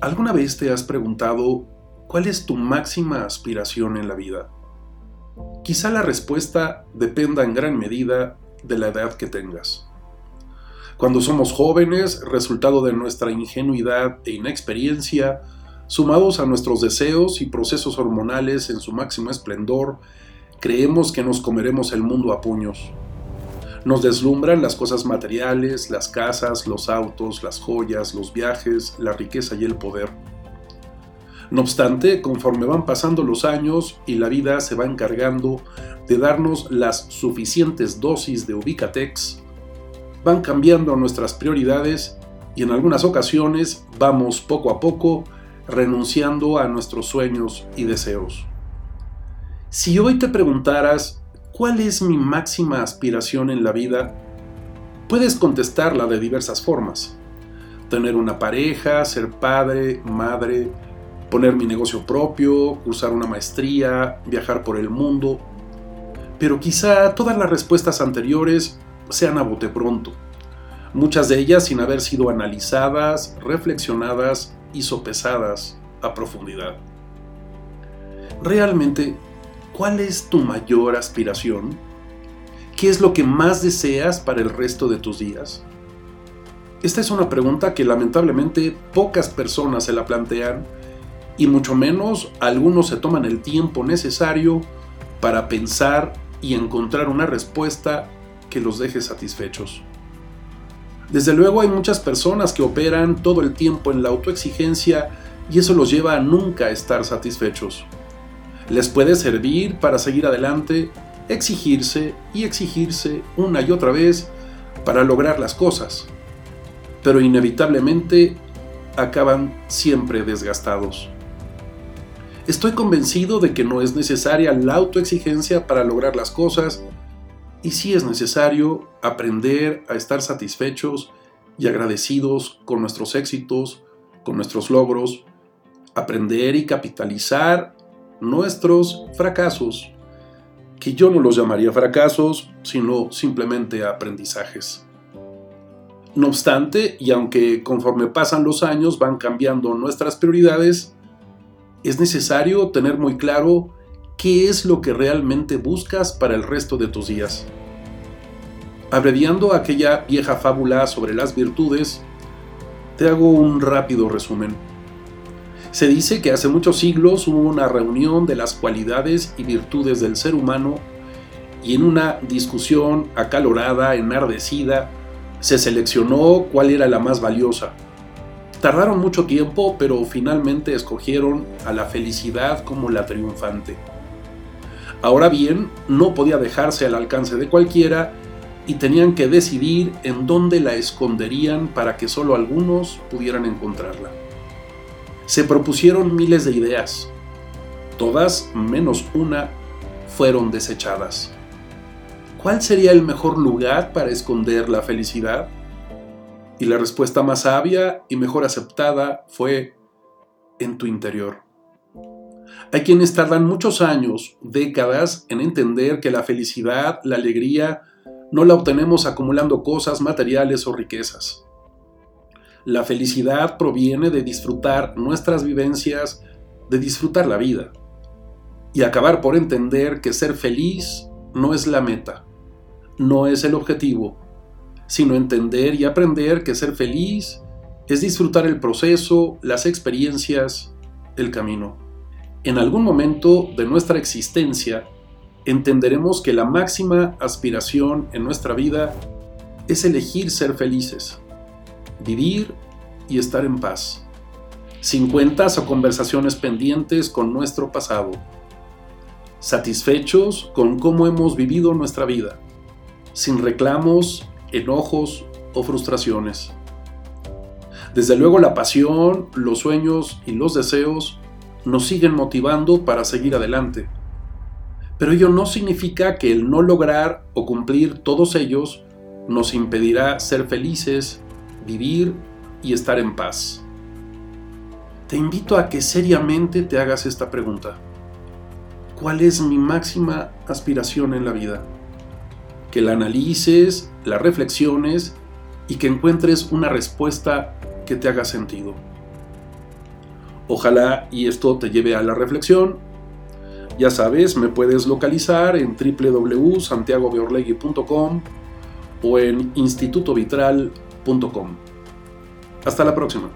¿Alguna vez te has preguntado cuál es tu máxima aspiración en la vida? Quizá la respuesta dependa en gran medida de la edad que tengas. Cuando somos jóvenes, resultado de nuestra ingenuidad e inexperiencia, sumados a nuestros deseos y procesos hormonales en su máximo esplendor, creemos que nos comeremos el mundo a puños. Nos deslumbran las cosas materiales, las casas, los autos, las joyas, los viajes, la riqueza y el poder. No obstante, conforme van pasando los años y la vida se va encargando de darnos las suficientes dosis de Ubicatex, van cambiando nuestras prioridades y en algunas ocasiones vamos poco a poco renunciando a nuestros sueños y deseos. Si hoy te preguntaras cuál es mi máxima aspiración en la vida, puedes contestarla de diversas formas. Tener una pareja, ser padre, madre, poner mi negocio propio, cursar una maestría, viajar por el mundo. Pero quizá todas las respuestas anteriores sean a bote pronto, muchas de ellas sin haber sido analizadas, reflexionadas y sopesadas a profundidad. Realmente, ¿cuál es tu mayor aspiración? ¿Qué es lo que más deseas para el resto de tus días? Esta es una pregunta que lamentablemente pocas personas se la plantean y mucho menos algunos se toman el tiempo necesario para pensar y encontrar una respuesta que los deje satisfechos. Desde luego hay muchas personas que operan todo el tiempo en la autoexigencia y eso los lleva a nunca estar satisfechos. Les puede servir para seguir adelante, exigirse y exigirse una y otra vez para lograr las cosas, pero inevitablemente acaban siempre desgastados. Estoy convencido de que no es necesaria la autoexigencia para lograr las cosas y sí es necesario aprender a estar satisfechos y agradecidos con nuestros éxitos, con nuestros logros, aprender y capitalizar nuestros fracasos, que yo no los llamaría fracasos, sino simplemente aprendizajes. No obstante, y aunque conforme pasan los años van cambiando nuestras prioridades, es necesario tener muy claro qué es lo que realmente buscas para el resto de tus días. Abreviando aquella vieja fábula sobre las virtudes, te hago un rápido resumen. Se dice que hace muchos siglos hubo una reunión de las cualidades y virtudes del ser humano y en una discusión acalorada, enardecida, se seleccionó cuál era la más valiosa Tardaron mucho tiempo, pero finalmente escogieron a la felicidad como la triunfante. Ahora bien, no podía dejarse al alcance de cualquiera y tenían que decidir en dónde la esconderían para que solo algunos pudieran encontrarla. Se propusieron miles de ideas. Todas, menos una, fueron desechadas. ¿Cuál sería el mejor lugar para esconder la felicidad? Y la respuesta más sabia y mejor aceptada fue en tu interior. Hay quienes tardan muchos años, décadas, en entender que la felicidad, la alegría, no la obtenemos acumulando cosas materiales o riquezas. La felicidad proviene de disfrutar nuestras vivencias, de disfrutar la vida. Y acabar por entender que ser feliz no es la meta, no es el objetivo, sino entender y aprender que ser feliz es disfrutar el proceso, las experiencias, el camino. En algún momento de nuestra existencia, entenderemos que la máxima aspiración en nuestra vida es elegir ser felices, vivir y estar en paz, sin cuentas o conversaciones pendientes con nuestro pasado, satisfechos con cómo hemos vivido nuestra vida, sin reclamos enojos o frustraciones. Desde luego la pasión, los sueños y los deseos nos siguen motivando para seguir adelante. Pero ello no significa que el no lograr o cumplir todos ellos nos impedirá ser felices, vivir y estar en paz. Te invito a que seriamente te hagas esta pregunta. ¿Cuál es mi máxima aspiración en la vida? Que la analices la reflexiones y que encuentres una respuesta que te haga sentido. Ojalá y esto te lleve a la reflexión. Ya sabes, me puedes localizar en www.santiagobeorlegui.com o en institutovitral.com. Hasta la próxima.